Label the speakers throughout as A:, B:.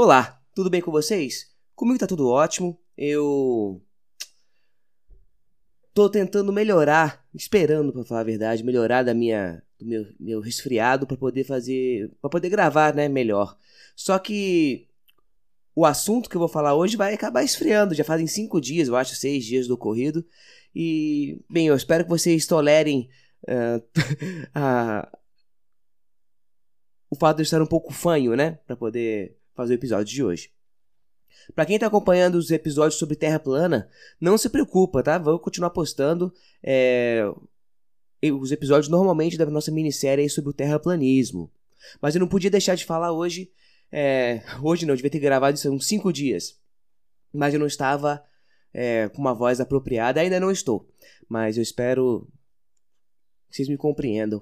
A: Olá, tudo bem com vocês? Comigo tá tudo ótimo. Eu tô tentando melhorar, esperando para falar a verdade, melhorar da minha do meu, meu resfriado para poder fazer, para poder gravar, né, melhor. Só que o assunto que eu vou falar hoje vai acabar esfriando. Já fazem cinco dias, eu acho, seis dias do ocorrido. E, bem, eu espero que vocês tolerem uh, a, o fato de estar um pouco fanho, né, para poder fazer o episódio de hoje. Para quem está acompanhando os episódios sobre Terra plana, não se preocupa, tá? Vou continuar postando é, os episódios normalmente da nossa minissérie sobre o terraplanismo. Mas eu não podia deixar de falar hoje. É, hoje não, devia ter gravado isso há uns 5 dias. Mas eu não estava é, com uma voz apropriada, ainda não estou. Mas eu espero que vocês me compreendam.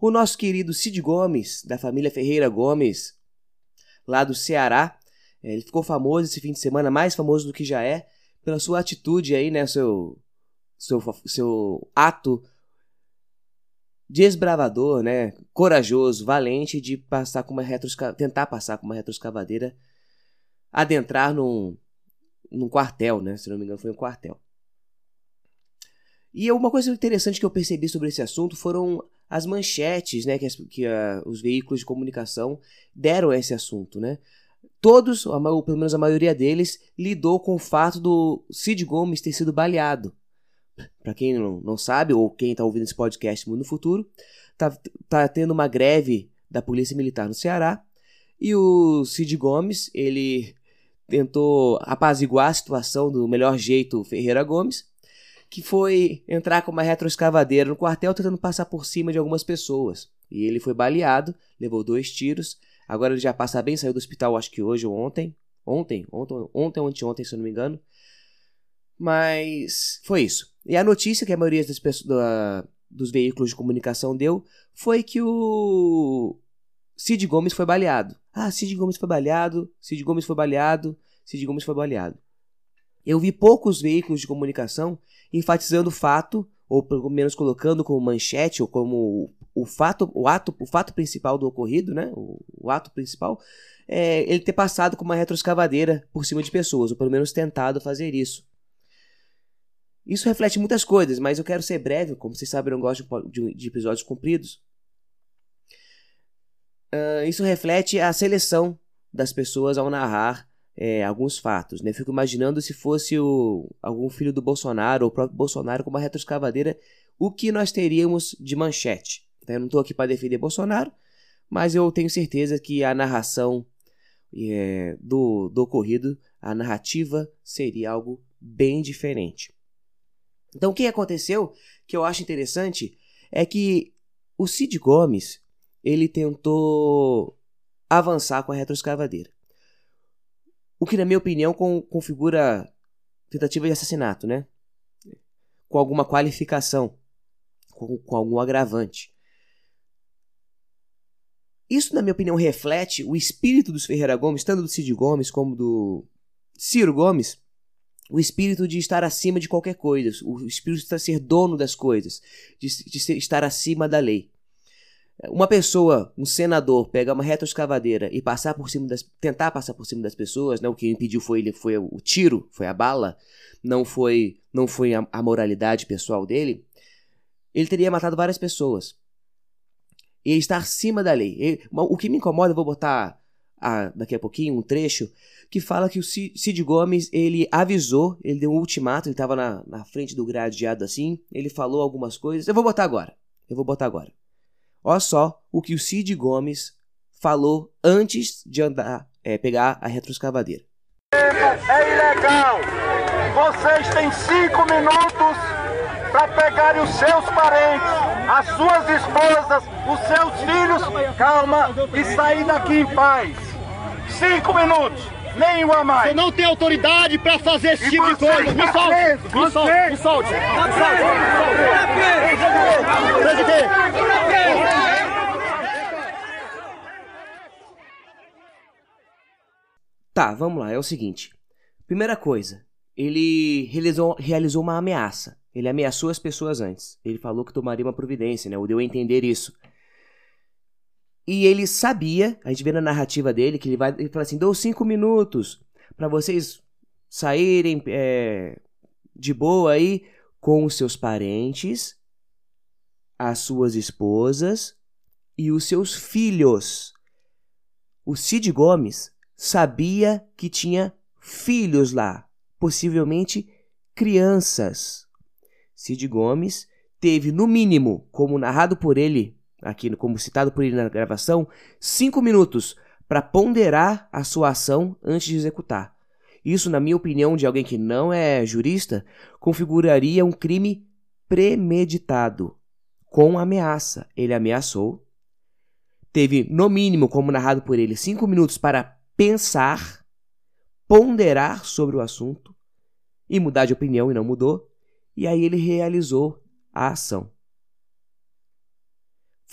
A: O nosso querido Cid Gomes, da família Ferreira Gomes, lá do Ceará. É, ele ficou famoso esse fim de semana, mais famoso do que já é, pela sua atitude aí, né? Seu, seu, seu ato desbravador, né? Corajoso, valente de passar com uma tentar passar com uma retroescavadeira, adentrar num, num quartel, né? Se não me engano, foi um quartel. E uma coisa interessante que eu percebi sobre esse assunto foram as manchetes né, que, as, que a, os veículos de comunicação deram a esse assunto. Né? Todos, ou pelo menos a maioria deles, lidou com o fato do Cid Gomes ter sido baleado. Para quem não, não sabe, ou quem está ouvindo esse podcast no futuro, tá, tá tendo uma greve da Polícia Militar no Ceará. E o Cid Gomes, ele tentou apaziguar a situação do melhor jeito Ferreira Gomes que foi entrar com uma retroescavadeira no quartel tentando passar por cima de algumas pessoas. E ele foi baleado, levou dois tiros. Agora ele já passa bem, saiu do hospital acho que hoje ou ontem. Ontem, ontem, ontem ou anteontem, se eu não me engano. Mas foi isso. E a notícia que a maioria das pessoas, da, dos veículos de comunicação deu foi que o Cid Gomes foi baleado. Ah, Cid Gomes foi baleado, Cid Gomes foi baleado, Cid Gomes foi baleado. Eu vi poucos veículos de comunicação enfatizando o fato, ou pelo menos colocando como manchete, ou como o fato, o ato, o fato principal do ocorrido, né? O, o ato principal, é ele ter passado com uma retroescavadeira por cima de pessoas, ou pelo menos tentado fazer isso. Isso reflete muitas coisas, mas eu quero ser breve, como vocês sabem, eu não gosto de, de episódios compridos. Uh, isso reflete a seleção das pessoas ao narrar é, alguns fatos. Né? Fico imaginando se fosse o, algum filho do Bolsonaro ou o próprio Bolsonaro com uma retroescavadeira, o que nós teríamos de manchete. Né? Eu não estou aqui para defender Bolsonaro, mas eu tenho certeza que a narração é, do, do ocorrido, a narrativa, seria algo bem diferente. Então, o que aconteceu que eu acho interessante é que o Cid Gomes ele tentou avançar com a retroescavadeira. O que, na minha opinião, configura tentativa de assassinato, né? Com alguma qualificação, com, com algum agravante. Isso, na minha opinião, reflete o espírito dos Ferreira Gomes, tanto do Cid Gomes como do Ciro Gomes, o espírito de estar acima de qualquer coisa, o espírito de ser dono das coisas, de, de ser, estar acima da lei. Uma pessoa, um senador, pegar uma retroescavadeira e passar por cima das, tentar passar por cima das pessoas, né? O que impediu foi ele foi o tiro, foi a bala, não foi não foi a, a moralidade pessoal dele. Ele teria matado várias pessoas. E ele está acima da lei. Ele, o que me incomoda, vou botar a, daqui a pouquinho um trecho que fala que o Cid Gomes ele avisou, ele deu um ultimato, ele estava na, na frente do gradeado assim, ele falou algumas coisas. Eu vou botar agora. Eu vou botar agora. Olha só o que o Cid Gomes falou antes de andar, é, pegar a retroescavadeira.
B: É ilegal. Vocês têm cinco minutos para pegarem os seus parentes, as suas esposas, os seus filhos, calma, e sair daqui em paz. Cinco minutos. Nenhuma mais.
C: Você não tem autoridade para fazer esse e tipo de coisa. Me solte. Me solte. Me solte. Me solte. Me solte. Presidente.
A: Tá, vamos lá, é o seguinte. Primeira coisa, ele realizou, realizou uma ameaça. Ele ameaçou as pessoas antes. Ele falou que tomaria uma providência, né? Ou deu a entender isso. E ele sabia, a gente vê na narrativa dele, que ele vai ele fala assim: dou cinco minutos para vocês saírem é, de boa aí com os seus parentes, as suas esposas e os seus filhos. O Cid Gomes sabia que tinha filhos lá, possivelmente crianças. Cid Gomes teve, no mínimo, como narrado por ele, aqui como citado por ele na gravação, cinco minutos para ponderar a sua ação antes de executar. Isso, na minha opinião, de alguém que não é jurista, configuraria um crime premeditado, com ameaça. Ele ameaçou, teve, no mínimo, como narrado por ele, cinco minutos para pensar, ponderar sobre o assunto e mudar de opinião e não mudou, e aí ele realizou a ação.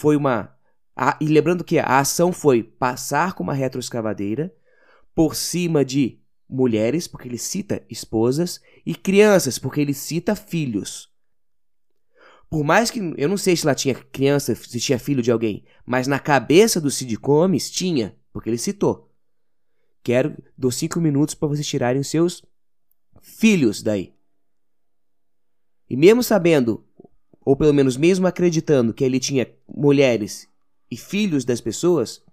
A: Foi uma. A, e lembrando que a ação foi passar com uma retroescavadeira por cima de mulheres, porque ele cita esposas, e crianças, porque ele cita filhos. Por mais que. Eu não sei se lá tinha criança, se tinha filho de alguém, mas na cabeça do Cid Gomes tinha, porque ele citou. Quero, dou cinco minutos para vocês tirarem os seus filhos daí. E mesmo sabendo ou pelo menos mesmo acreditando que ele tinha mulheres e filhos das pessoas,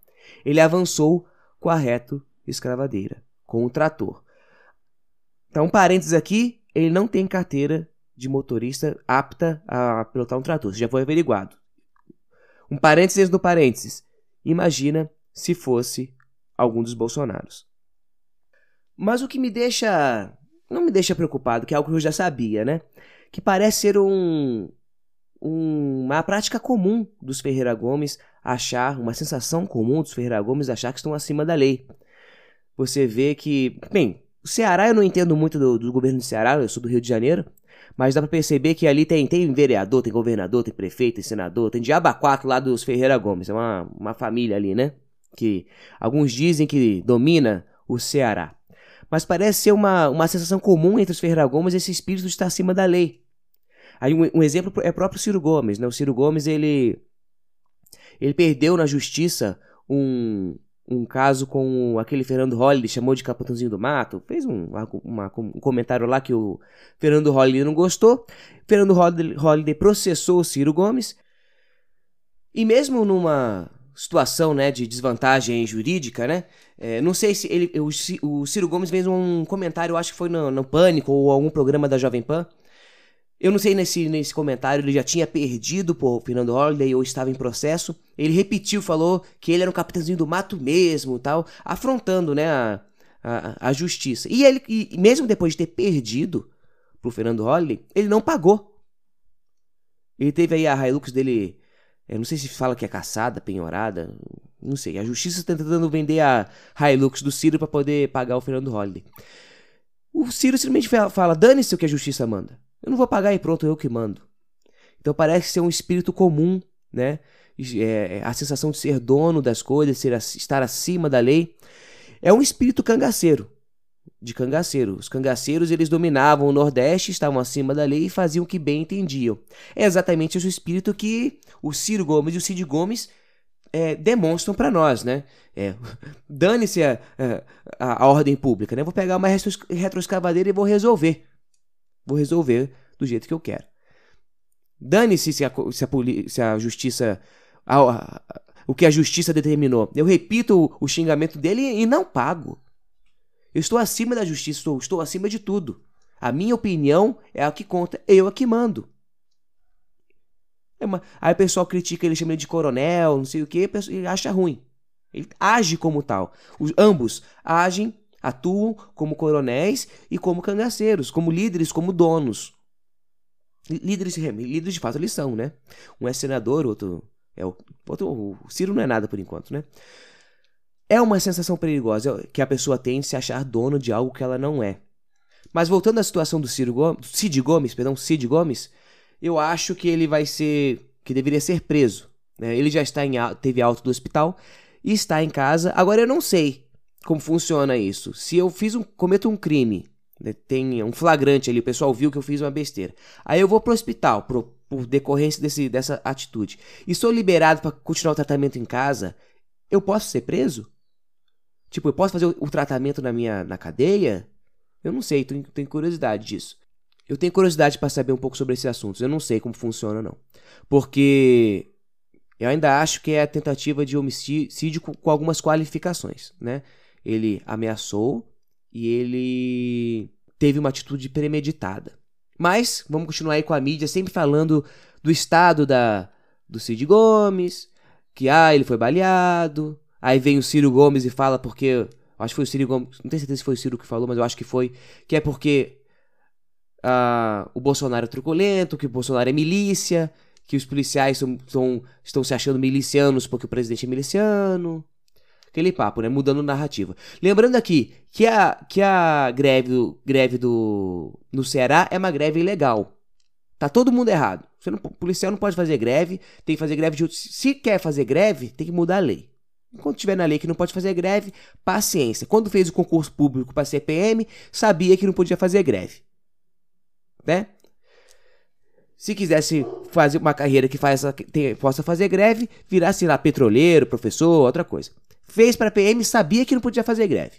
A: ele avançou com a reto escravadeira, com o trator. Então, parênteses aqui, ele não tem carteira de motorista apta a pilotar um trator, já foi averiguado. Um parênteses no parênteses. Imagina se fosse algum dos Bolsonaros. Mas o que me deixa. Não me deixa preocupado, que é algo que eu já sabia, né? Que parece ser um, uma prática comum dos Ferreira Gomes achar, uma sensação comum dos Ferreira Gomes achar que estão acima da lei. Você vê que, bem, o Ceará eu não entendo muito do, do governo do Ceará, eu sou do Rio de Janeiro, mas dá para perceber que ali tem, tem vereador, tem governador, tem prefeito, tem senador, tem diaba quatro lá dos Ferreira Gomes, é uma, uma família ali, né? Que alguns dizem que domina o Ceará. Mas parece ser uma, uma sensação comum entre os Ferreira Gomes esse espírito de estar acima da lei. Aí um, um exemplo é o próprio Ciro Gomes, né? O Ciro Gomes, ele, ele perdeu na justiça um, um caso com aquele Fernando Holliday, chamou de Capitãozinho do Mato, fez um, uma, um comentário lá que o Fernando Holliday não gostou. Fernando Holliday processou o Ciro Gomes. E mesmo numa situação né, de desvantagem jurídica, né? É, não sei se ele, o, o Ciro Gomes fez um comentário, acho que foi no, no Pânico ou algum programa da Jovem Pan, eu não sei nesse, nesse comentário ele já tinha perdido por Fernando Holliday ou estava em processo. Ele repetiu, falou que ele era um capitãozinho do mato mesmo tal, afrontando né, a, a, a justiça. E ele, e mesmo depois de ter perdido pro Fernando Holliday, ele não pagou. Ele teve aí a Hilux dele, eu não sei se fala que é caçada, penhorada, não sei. A justiça está tentando vender a Hilux do Ciro para poder pagar o Fernando Holliday. O Ciro simplesmente fala: dane-se o que a justiça manda. Eu não vou pagar e pronto, eu que mando. Então parece ser um espírito comum, né? É, é, a sensação de ser dono das coisas, ser, estar acima da lei. É um espírito cangaceiro, de cangaceiro. Os cangaceiros eles dominavam o Nordeste, estavam acima da lei e faziam o que bem entendiam. É exatamente esse espírito que o Ciro Gomes e o Cid Gomes é, demonstram para nós, né? É, Dane-se a, a, a, ordem pública, né? Vou pegar uma retroescavadeira e vou resolver. Vou resolver do jeito que eu quero. Dane-se se a, se, a, se a justiça. A, a, o que a justiça determinou. Eu repito o, o xingamento dele e, e não pago. Eu estou acima da justiça, estou, estou acima de tudo. A minha opinião é a que conta, eu a que mando. É uma... Aí o pessoal critica ele, chama ele de coronel, não sei o que, e acha ruim. Ele age como tal. Os, ambos agem Atuam como coronéis e como cangaceiros, como líderes, como donos. Líderes, líderes de fato eles são, né? Um é senador, outro é o, outro, o Ciro não é nada por enquanto, né? É uma sensação perigosa que a pessoa tem de se achar dono de algo que ela não é. Mas voltando à situação do Ciro Gomes, Cid Gomes, perdão, Cid Gomes, eu acho que ele vai ser, que deveria ser preso. Né? Ele já está em, teve alta do hospital e está em casa. Agora eu não sei como funciona isso. Se eu fiz um, cometo um crime, né, tem um flagrante ali, o pessoal viu que eu fiz uma besteira. Aí eu vou pro hospital pro, por decorrência desse, dessa atitude. E sou liberado para continuar o tratamento em casa. eu posso ser preso? Tipo, eu posso fazer o, o tratamento na minha na cadeia? Eu não sei, tenho, tenho curiosidade disso. Eu tenho curiosidade para saber um pouco sobre esses assuntos. Eu não sei como funciona, não. Porque eu ainda acho que é a tentativa de homicídio com algumas qualificações, né? Ele ameaçou e ele teve uma atitude premeditada. Mas vamos continuar aí com a mídia sempre falando do estado da do Cid Gomes, que ah, ele foi baleado. Aí vem o Ciro Gomes e fala porque acho que foi o Ciro Gomes, não tenho certeza se foi o Ciro que falou, mas eu acho que foi, que é porque uh, o Bolsonaro é truculento, que o Bolsonaro é milícia, que os policiais são, são, estão se achando milicianos porque o presidente é miliciano. Aquele papo, né? Mudando narrativa. Lembrando aqui que a, que a greve, do, greve do, no Ceará é uma greve ilegal. Tá todo mundo errado. Você não, policial não pode fazer greve, tem que fazer greve de Se quer fazer greve, tem que mudar a lei. Enquanto tiver na lei que não pode fazer greve, paciência. Quando fez o concurso público para CPM, sabia que não podia fazer greve. Né? Se quisesse fazer uma carreira que faz, tem, possa fazer greve, virasse lá petroleiro, professor, outra coisa. Fez para PM, sabia que não podia fazer greve.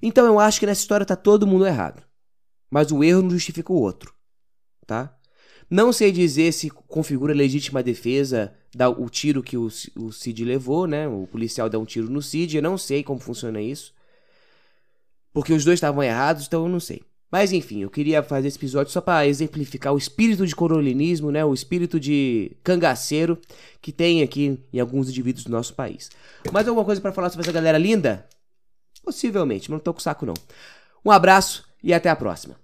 A: Então eu acho que nessa história tá todo mundo errado. Mas o erro não justifica o outro, tá? Não sei dizer se configura legítima defesa dar o tiro que o, o Cid levou, né? O policial dá um tiro no Cid, eu não sei como funciona isso. Porque os dois estavam errados, então eu não sei. Mas enfim, eu queria fazer esse episódio só para exemplificar o espírito de coronelismo, né? O espírito de cangaceiro que tem aqui em alguns indivíduos do nosso país. Mais alguma coisa para falar sobre essa galera linda? Possivelmente, mas não tô com saco não. Um abraço e até a próxima.